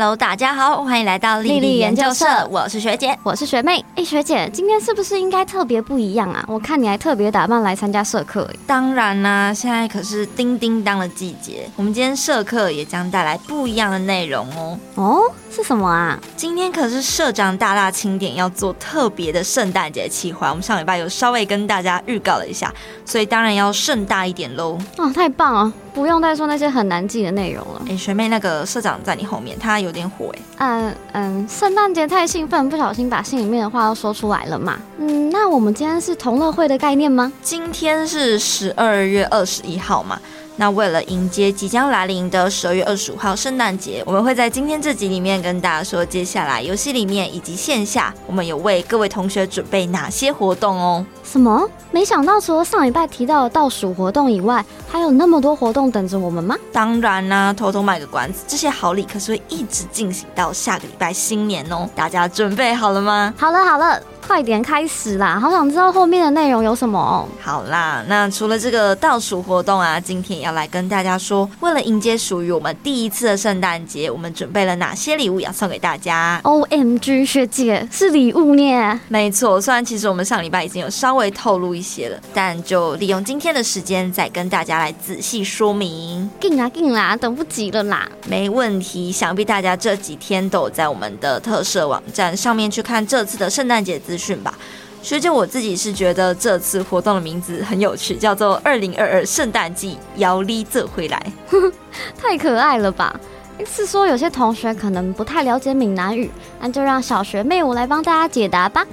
Hello，大家好，欢迎来到丽丽研究社，我是学姐，我是学妹。哎，学姐，今天是不是应该特别不一样啊？我看你还特别打扮来参加社课。当然啦，现在可是叮叮当的季节，我们今天社课也将带来不一样的内容哦。哦，是什么啊？今天可是社长大大清点要做特别的圣诞节企划，我们上礼拜有稍微跟大家预告了一下，所以当然要盛大一点喽。哦，太棒了！不用再说那些很难记的内容了。哎，学妹，那个社长在你后面，他有点火哎。嗯嗯，圣诞节太兴奋，不小心把心里面的话都说出来了嘛。嗯，那我们今天是同乐会的概念吗？今天是十二月二十一号嘛。那为了迎接即将来临的十二月二十五号圣诞节，我们会在今天这集里面跟大家说，接下来游戏里面以及线下，我们有为各位同学准备哪些活动哦。什么？没想到除了上礼拜提到的倒数活动以外，还有那么多活动等着我们吗？当然啦，偷偷卖个关子，这些好礼可是会一直进行到下个礼拜新年哦。大家准备好了吗？好了好了，快点开始啦！好想知道后面的内容有什么。哦好啦，那除了这个倒数活动啊，今天要来跟大家说，为了迎接属于我们第一次的圣诞节，我们准备了哪些礼物要送给大家？O M G，学姐是礼物呢？没错，虽然其实我们上礼拜已经有稍微透露一些了，但就利用今天的时间再跟大家来仔细说明。进啦进啦，等不及了啦！没问题，想必大家这几天都有在我们的特设网站上面去看这次的圣诞节资讯吧。学姐我自己是觉得这次活动的名字很有趣，叫做“二零二二圣诞季摇粒这回来”，太可爱了吧！是说有些同学可能不太了解闽南语，那就让小学妹我来帮大家解答吧。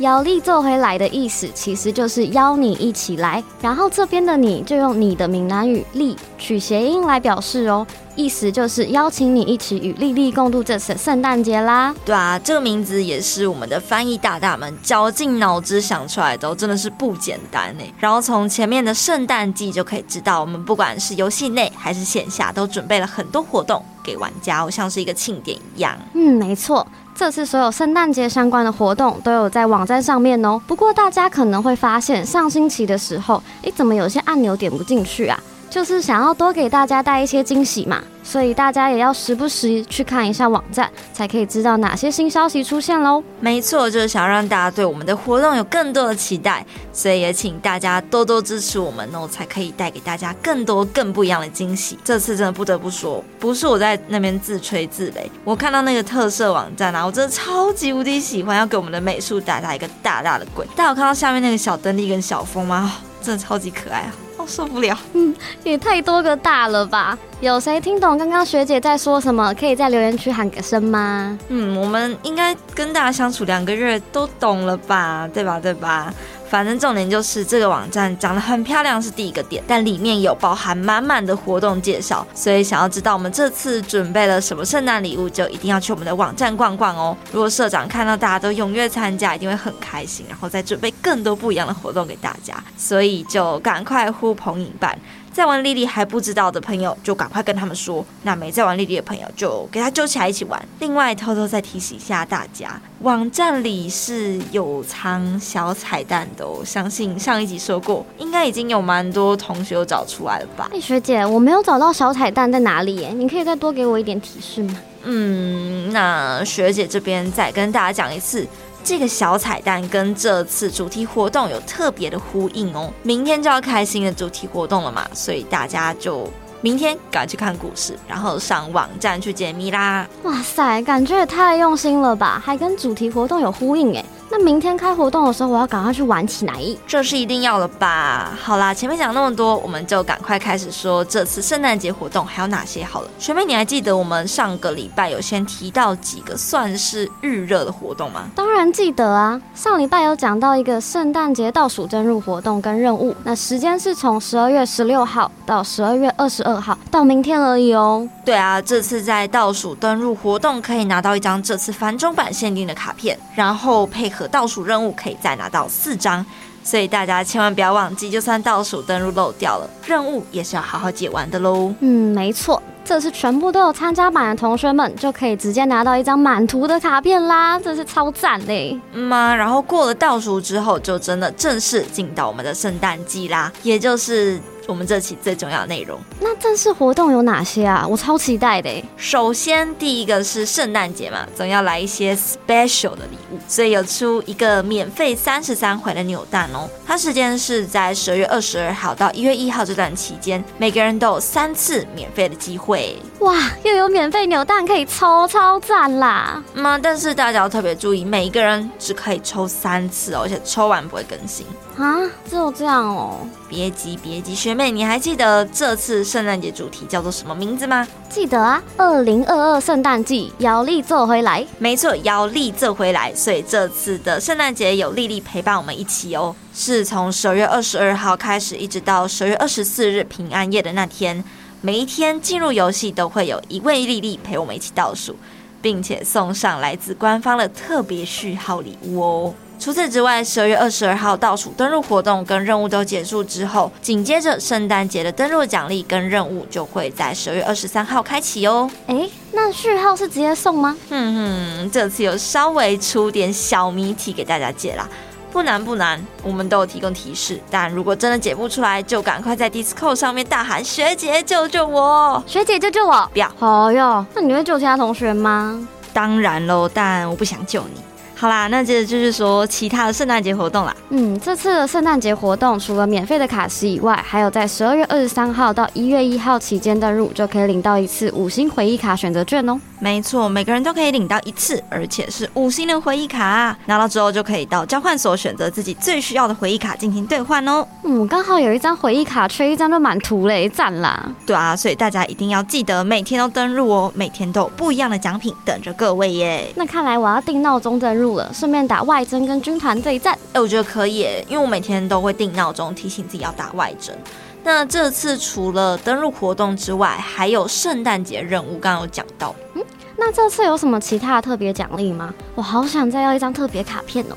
邀力做回来的意思，其实就是邀你一起来。然后这边的你就用你的闽南语“力”取谐音来表示哦，意思就是邀请你一起与丽丽共度这次圣诞节啦。对啊，这个名字也是我们的翻译大大们绞尽脑汁想出来的，真的是不简单呢。然后从前面的圣诞季就可以知道，我们不管是游戏内还是线下，都准备了很多活动给玩家，哦像是一个庆典一样。嗯，没错。这次所有圣诞节相关的活动都有在网站上面哦。不过大家可能会发现，上星期的时候，诶，怎么有些按钮点不进去啊？就是想要多给大家带一些惊喜嘛，所以大家也要时不时去看一下网站，才可以知道哪些新消息出现喽。没错，就是想让大家对我们的活动有更多的期待，所以也请大家多多支持我们哦，才可以带给大家更多更不一样的惊喜。这次真的不得不说，不是我在那边自吹自擂，我看到那个特色网站啊，我真的超级无敌喜欢，要给我们的美术打打一个大大的鬼。大家看到下面那个小灯立跟小风吗？真的超级可爱啊！受不了，嗯，也太多个大了吧？有谁听懂刚刚学姐在说什么？可以在留言区喊个声吗？嗯，我们应该跟大家相处两个月都懂了吧？对吧？对吧？反正重点就是这个网站长得很漂亮是第一个点，但里面有包含满满的活动介绍，所以想要知道我们这次准备了什么圣诞礼物，就一定要去我们的网站逛逛哦。如果社长看到大家都踊跃参加，一定会很开心，然后再准备更多不一样的活动给大家，所以就赶快呼朋引伴。在玩莉莉还不知道的朋友，就赶快跟他们说；那没在玩莉莉的朋友，就给他揪起来一起玩。另外，偷偷再提醒一下大家，网站里是有藏小彩蛋的哦。相信上一集说过，应该已经有蛮多同学有找出来了吧？哎，学姐，我没有找到小彩蛋在哪里耶？你可以再多给我一点提示吗？嗯，那学姐这边再跟大家讲一次。这个小彩蛋跟这次主题活动有特别的呼应哦，明天就要开新的主题活动了嘛，所以大家就明天赶去看故事，然后上网站去解密啦。哇塞，感觉也太用心了吧，还跟主题活动有呼应哎。那明天开活动的时候，我要赶快去玩起来。这是一定要了吧？好啦，前面讲那么多，我们就赶快开始说这次圣诞节活动还有哪些好了。学妹，你还记得我们上个礼拜有先提到几个算是预热的活动吗？当然记得啊，上礼拜有讲到一个圣诞节倒数登入活动跟任务，那时间是从十二月十六号到十二月二十二号，到明天而已哦。对啊，这次在倒数登入活动可以拿到一张这次繁中版限定的卡片，然后配合。倒数任务可以再拿到四张，所以大家千万不要忘记，就算倒数登录漏掉了，任务也是要好好解完的喽。嗯，没错，这次全部都有参加版的同学们就可以直接拿到一张满图的卡片啦，真是超赞嘞！嗯啊，然后过了倒数之后，就真的正式进到我们的圣诞季啦，也就是。我们这期最重要的内容。那正式活动有哪些啊？我超期待的。首先，第一个是圣诞节嘛，总要来一些 special 的礼物，所以有出一个免费三十三回的扭蛋哦。它时间是在十二月二十二号到一月一号这段期间，每个人都有三次免费的机会。哇，又有免费扭蛋可以抽，超赞啦！那但是大家要特别注意，每一个人只可以抽三次哦，而且抽完不会更新啊。只有这样哦？别急别急，学妹，你还记得这次圣诞节主题叫做什么名字吗？记得啊，二零二二圣诞季，姚丽做回来。没错，姚丽做回来，所以这次的圣诞节有丽丽陪伴我们一起哦，是从十二月二十二号开始，一直到十二月二十四日平安夜的那天。每一天进入游戏都会有一位丽丽陪我们一起倒数，并且送上来自官方的特别序号礼物哦。除此之外，十二月二十二号倒数登录活动跟任务都结束之后，紧接着圣诞节的登录奖励跟任务就会在十二月二十三号开启哦。哎，那序号是直接送吗？哼哼，这次有稍微出点小谜题给大家解啦。不难不难，我们都有提供提示。但如果真的解不出来，就赶快在 Discord 上面大喊“学姐救救我，学姐救救我”！不要，哦哟。那你会救其他同学吗？当然喽，但我不想救你。好啦，那接着就是说其他的圣诞节活动啦。嗯，这次的圣诞节活动除了免费的卡池以外，还有在十二月二十三号到一月一号期间登入就可以领到一次五星回忆卡选择券哦。没错，每个人都可以领到一次，而且是五星的回忆卡。拿到之后就可以到交换所选择自己最需要的回忆卡进行兑换哦。嗯，刚好有一张回忆卡缺一张就满图嘞，赞啦！对啊，所以大家一定要记得每天都登入哦，每天都有不一样的奖品等着各位耶。那看来我要定闹钟登入了，顺便打外征跟军团对战。哎，我觉得可以，因为我每天都会定闹钟提醒自己要打外征。那这次除了登录活动之外，还有圣诞节任务，刚刚有讲到。嗯，那这次有什么其他的特别奖励吗？我好想再要一张特别卡片哦。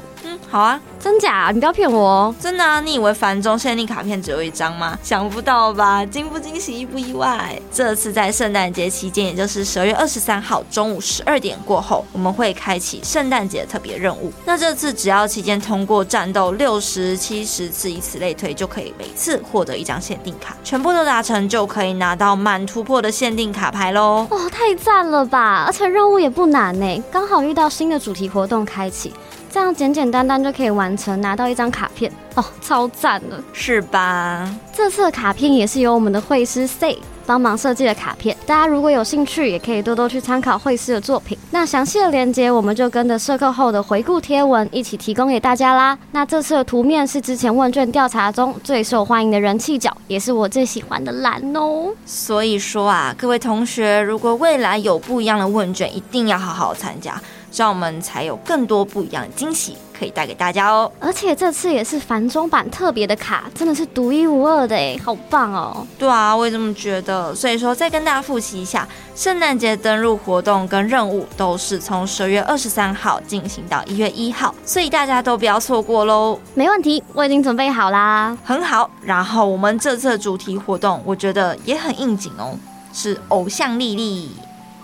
嗯，好啊。真假？你不要骗我哦！真的啊！你以为繁中限定卡片只有一张吗？想不到吧？惊不惊喜，意不意外？这次在圣诞节期间，也就是十二月二十三号中午十二点过后，我们会开启圣诞节特别任务。那这次只要期间通过战斗六十七十次，以此类推，就可以每次获得一张限定卡。全部都达成，就可以拿到满突破的限定卡牌喽！哇，太赞了吧！而且任务也不难呢，刚好遇到新的主题活动开启。这样简简单单就可以完成，拿到一张卡片哦，超赞的，是吧？这次的卡片也是由我们的绘师 Say 帮忙设计的卡片，大家如果有兴趣，也可以多多去参考绘师的作品。那详细的链接，我们就跟着社课后的回顾贴文一起提供给大家啦。那这次的图面是之前问卷调查中最受欢迎的人气角，也是我最喜欢的蓝哦。所以说啊，各位同学，如果未来有不一样的问卷，一定要好好参加。这样我们才有更多不一样的惊喜可以带给大家哦！而且这次也是繁中版特别的卡，真的是独一无二的哎，好棒哦！对啊，我也这么觉得。所以说，再跟大家复习一下，圣诞节登录活动跟任务都是从十月二十三号进行到一月一号，所以大家都不要错过喽。没问题，我已经准备好啦，很好。然后我们这次的主题活动，我觉得也很应景哦，是偶像丽丽。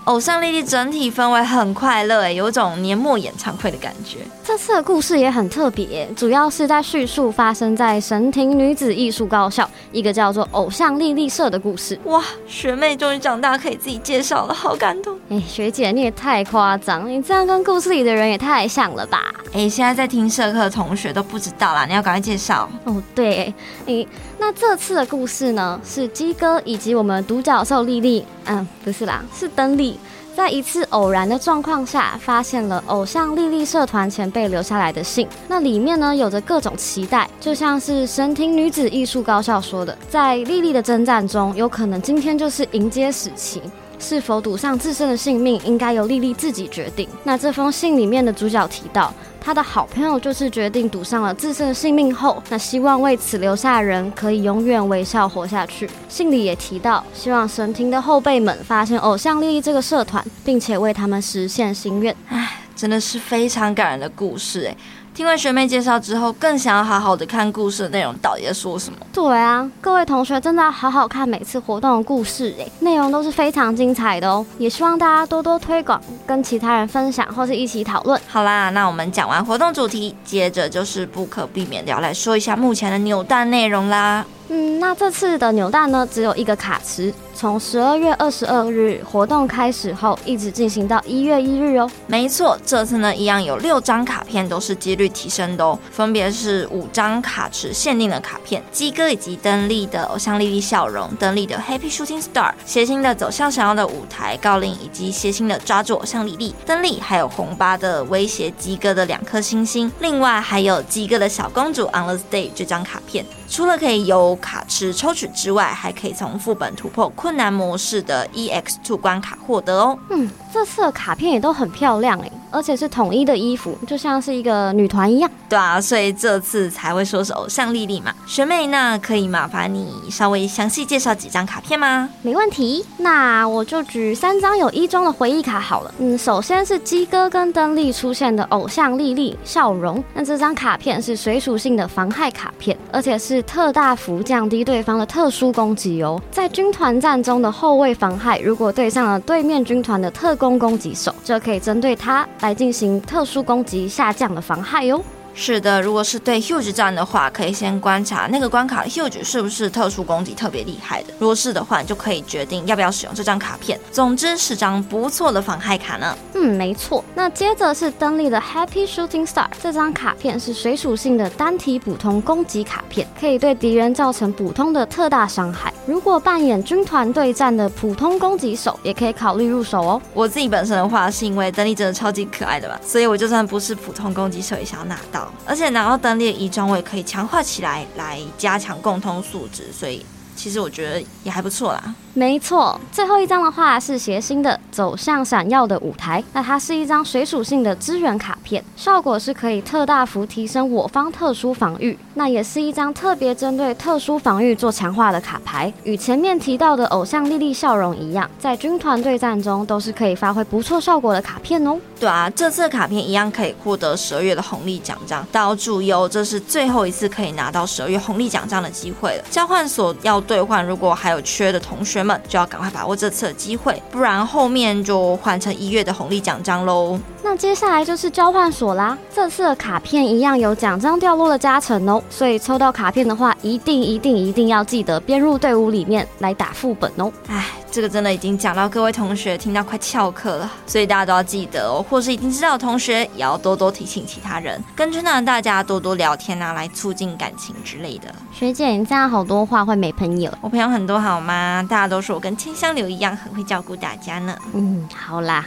偶像丽丽整体氛围很快乐，哎，有种年末演唱会的感觉。这次的故事也很特别，主要是在叙述发生在神庭女子艺术高校一个叫做偶像丽丽社的故事。哇，学妹终于长大可以自己介绍了，好感动。哎，学姐你也太夸张，你这样跟故事里的人也太像了吧？哎，现在在听社课的同学都不知道啦，你要赶快介绍。哦，对，你那这次的故事呢，是鸡哥以及我们独角兽丽丽，嗯，不是啦，是登丽。在一次偶然的状况下，发现了偶像莉莉社团前辈留下来的信。那里面呢，有着各种期待，就像是神庭女子艺术高校说的，在莉莉的征战中，有可能今天就是迎接死期。是否赌上自身的性命，应该由丽丽自己决定。那这封信里面的主角提到，他的好朋友就是决定赌上了自身的性命后，那希望为此留下人可以永远微笑活下去。信里也提到，希望神庭的后辈们发现偶像丽丽这个社团，并且为他们实现心愿。唉，真的是非常感人的故事哎。听完学妹介绍之后，更想要好好的看故事的内容到底在说什么。对啊，各位同学真的要好好看每次活动的故事，哎，内容都是非常精彩的哦。也希望大家多多推广，跟其他人分享，或是一起讨论。好啦，那我们讲完活动主题，接着就是不可避免的要来说一下目前的扭蛋内容啦。嗯，那这次的扭蛋呢，只有一个卡池。从十二月二十二日活动开始后，一直进行到一月一日哦。没错，这次呢一样有六张卡片都是几率提升的哦，分别是五张卡池限定的卡片，鸡哥以及登丽的偶像丽丽笑容，登丽的 Happy Shooting Star，谐星的走向想要的舞台，高林以及谐星的抓住偶像丽丽，登丽还有红八的威胁鸡哥的两颗星星，另外还有鸡哥的小公主 On the Stage 这张卡片。除了可以由卡池抽取之外，还可以从副本突破困难模式的 EX Two 关卡获得哦。嗯，这次的卡片也都很漂亮哎。而且是统一的衣服，就像是一个女团一样。对啊，所以这次才会说是偶像丽丽嘛。学妹，那可以麻烦你稍微详细介绍几张卡片吗？没问题，那我就举三张有一中的回忆卡好了。嗯，首先是鸡哥跟登丽出现的偶像丽丽笑容。那这张卡片是水属性的防害卡片，而且是特大幅降低对方的特殊攻击哦。在军团战中的后卫防害，如果对上了对面军团的特工攻击手，就可以针对他。来进行特殊攻击下降的防害哟。是的，如果是对 Huge 战的话，可以先观察那个关卡 Huge 是不是特殊攻击特别厉害的。如果是的话，你就可以决定要不要使用这张卡片。总之是张不错的防害卡呢。嗯，没错。那接着是登利的 Happy Shooting Star，这张卡片是水属性的单体普通攻击卡片，可以对敌人造成普通的特大伤害。如果扮演军团对战的普通攻击手，也可以考虑入手哦。我自己本身的话，是因为登利真的超级可爱的嘛，所以我就算不是普通攻击手，也想要拿到。而且拿到登列仪装，我也可以强化起来，来加强共通素质，所以其实我觉得也还不错啦。没错，最后一张的话是谐星的走向闪耀的舞台。那它是一张水属性的支援卡片，效果是可以特大幅提升我方特殊防御。那也是一张特别针对特殊防御做强化的卡牌。与前面提到的偶像丽丽笑容一样，在军团对战中都是可以发挥不错效果的卡片哦。对啊，这次卡片一样可以获得十二月的红利奖章。要注意哦，这是最后一次可以拿到十二月红利奖章的机会了。交换所要兑换，如果还有缺的同学。们就要赶快把握这次的机会，不然后面就换成一月的红利奖章喽。那接下来就是交换所啦，这次的卡片一样有奖章掉落的加成哦，所以抽到卡片的话，一定一定一定要记得编入队伍里面来打副本哦。哎，这个真的已经讲到各位同学听到快翘课了，所以大家都要记得哦，或是已经知道的同学也要多多提醒其他人，跟军团大家多多聊天啊，来促进感情之类的。学姐，你这样好多话会没朋友？我朋友很多好吗？大家都说我跟清香流一样，很会照顾大家呢。嗯，好啦。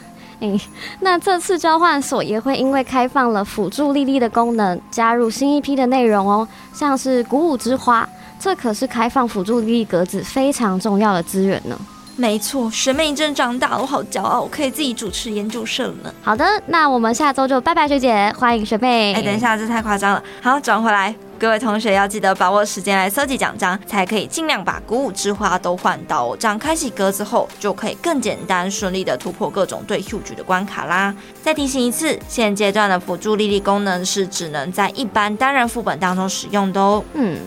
那这次交换所也会因为开放了辅助丽丽的功能，加入新一批的内容哦，像是鼓舞之花，这可是开放辅助丽丽格子非常重要的资源呢。没错，学妹真长大了，我好骄傲，我可以自己主持研究生了。好的，那我们下周就拜拜学姐，欢迎学妹。哎，等一下，这太夸张了。好，转回来。各位同学要记得把握时间来搜集奖章，才可以尽量把鼓舞之花都换到。这样开启格子后，就可以更简单顺利的突破各种对 huge 的关卡啦。再提醒一次，现阶段的辅助丽丽功能是只能在一般单人副本当中使用的哦。嗯，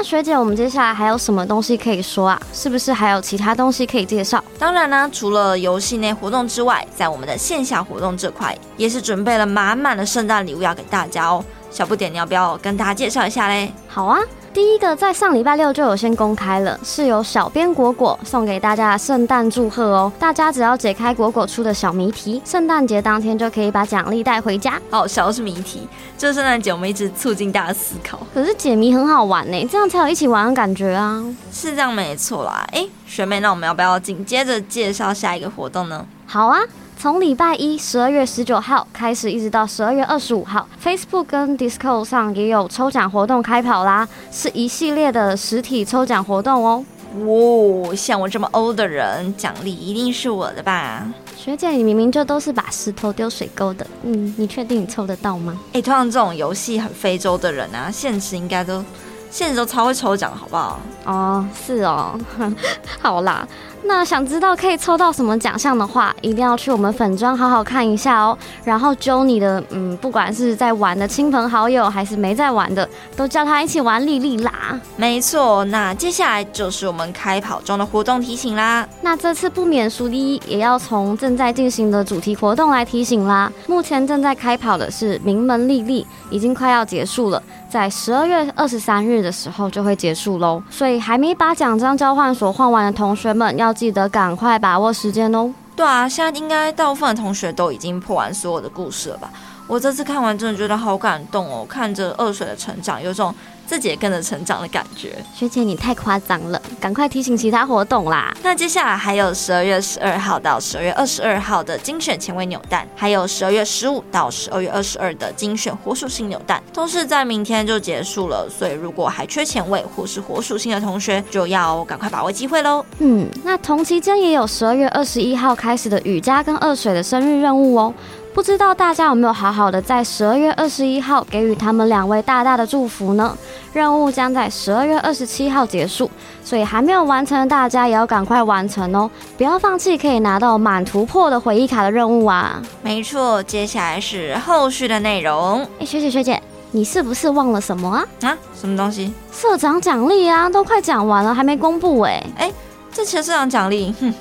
那学姐，我们接下来还有什么东西可以说啊？是不是还有其他东西可以介绍？当然呢，除了游戏内活动之外，在我们的线下活动这块，也是准备了满满的圣诞礼物要给大家哦。小不点，你要不要跟大家介绍一下嘞？好啊，第一个在上礼拜六就有先公开了，是由小编果果送给大家的圣诞祝贺哦。大家只要解开果果出的小谜题，圣诞节当天就可以把奖励带回家。哦，小是谜题，这圣诞节我们一直促进大家思考。可是解谜很好玩呢，这样才有一起玩的感觉啊。是这样没错啦。哎，学妹，那我们要不要紧接着介绍下一个活动呢？好啊。从礼拜一十二月十九号开始，一直到十二月二十五号，Facebook 跟 Discord 上也有抽奖活动开跑啦，是一系列的实体抽奖活动哦。哇，像我这么 old 的人，奖励一定是我的吧？学姐，你明明就都是把石头丢水沟的，嗯，你确定你抽得到吗？哎，通常这种游戏很非洲的人啊，现实应该都现实都超会抽奖，好不好？哦，是哦，好啦。那想知道可以抽到什么奖项的话，一定要去我们粉妆好好看一下哦。然后揪你的，嗯，不管是在玩的亲朋好友，还是没在玩的，都叫他一起玩丽丽啦。没错，那接下来就是我们开跑中的活动提醒啦。那这次不免俗的，也要从正在进行的主题活动来提醒啦。目前正在开跑的是名门丽丽，已经快要结束了。在十二月二十三日的时候就会结束喽，所以还没把奖章交换所换完的同学们，要记得赶快把握时间哦。对啊，现在应该大部分同学都已经破完所有的故事了吧？我这次看完真的觉得好感动哦，看着二水的成长，有种。自己也跟着成长的感觉，学姐你太夸张了，赶快提醒其他活动啦。那接下来还有十二月十二号到十二月二十二号的精选前卫扭蛋，还有十二月十五到十二月二十二的精选火属性扭蛋，都是在明天就结束了。所以如果还缺前卫或是火属性的同学，就要赶快把握机会喽。嗯，那同期间也有十二月二十一号开始的雨佳跟二水的生日任务哦。不知道大家有没有好好的在十二月二十一号给予他们两位大大的祝福呢？任务将在十二月二十七号结束，所以还没有完成的大家也要赶快完成哦，不要放弃可以拿到满突破的回忆卡的任务啊！没错，接下来是后续的内容。哎，学姐学姐，你是不是忘了什么啊？啊，什么东西？社长奖励啊，都快讲完了，还没公布哎！哎，这期的社长奖励，哼。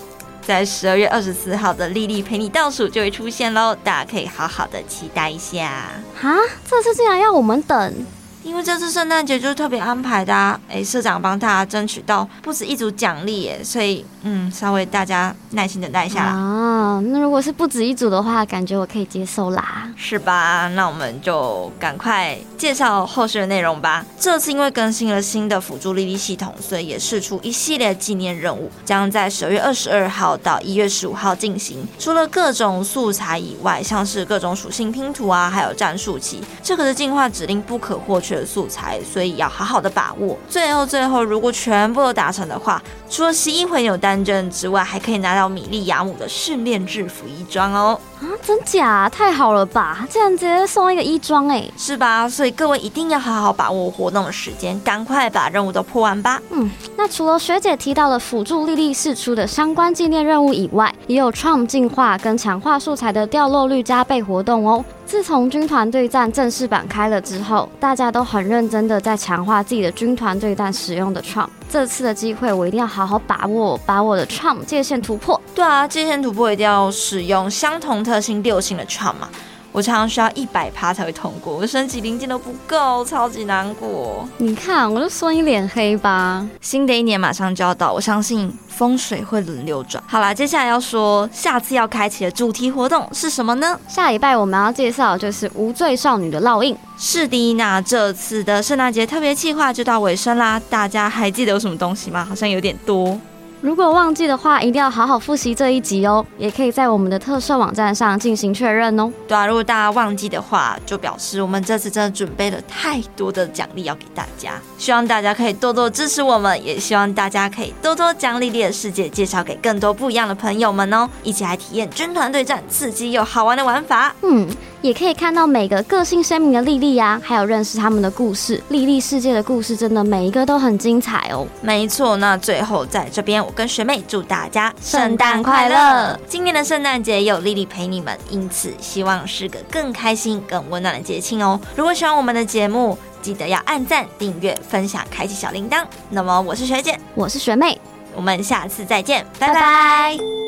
在十二月二十四号的莉莉陪你倒数就会出现喽，大家可以好好的期待一下。哈，这次竟然要我们等。因为这次圣诞节就是特别安排的，啊，哎，社长帮大家争取到不止一组奖励，耶，所以嗯，稍微大家耐心等待一下啦。啊，那如果是不止一组的话，感觉我可以接受啦，是吧？那我们就赶快介绍后续的内容吧。这次因为更新了新的辅助丽丽系统，所以也试出一系列纪念任务，将在十二月二十二号到一月十五号进行。除了各种素材以外，像是各种属性拼图啊，还有战术棋，这可是进化指令不可或缺。素材，所以要好好的把握。最后，最后，如果全部都达成的话，除了十一回扭单证之外，还可以拿到米莉亚姆的训练制服衣装哦。啊，真假？太好了吧！竟然直接送一个衣装，哎，是吧？所以各位一定要好好把握活动的时间，赶快把任务都破完吧。嗯，那除了学姐提到的辅助莉莉释出的相关纪念任务以外，也有创进化跟强化素材的掉落率加倍活动哦。自从军团对战正式版开了之后，大家都很认真的在强化自己的军团对战使用的创。这次的机会我一定要好好把握，把我的创界限突破。对啊，界限突破一定要使用相同特性六星的创嘛。我常常需要一百趴才会通过，我的升级零件都不够，超级难过。你看，我就说你脸黑吧。新的一年马上就要到，我相信风水会轮流转。好啦，接下来要说下次要开启的主题活动是什么呢？下礼拜我们要介绍就是无罪少女的烙印。是的，那这次的圣诞节特别计划就到尾声啦，大家还记得有什么东西吗？好像有点多。如果忘记的话，一定要好好复习这一集哦。也可以在我们的特设网站上进行确认哦。对啊，如果大家忘记的话，就表示我们这次真的准备了太多的奖励要给大家。希望大家可以多多支持我们，也希望大家可以多多将莉莉的世界介绍给更多不一样的朋友们哦。一起来体验军团对战，刺激又好玩的玩法。嗯。也可以看到每个个性鲜明的莉莉呀，还有认识他们的故事。莉莉世界的故事真的每一个都很精彩哦。没错，那最后在这边，我跟学妹祝大家圣诞快乐。今年的圣诞节有莉莉陪你们，因此希望是个更开心、更温暖的节庆哦。如果喜欢我们的节目，记得要按赞、订阅、分享、开启小铃铛。那么我是学姐，我是学妹，我们下次再见，拜拜。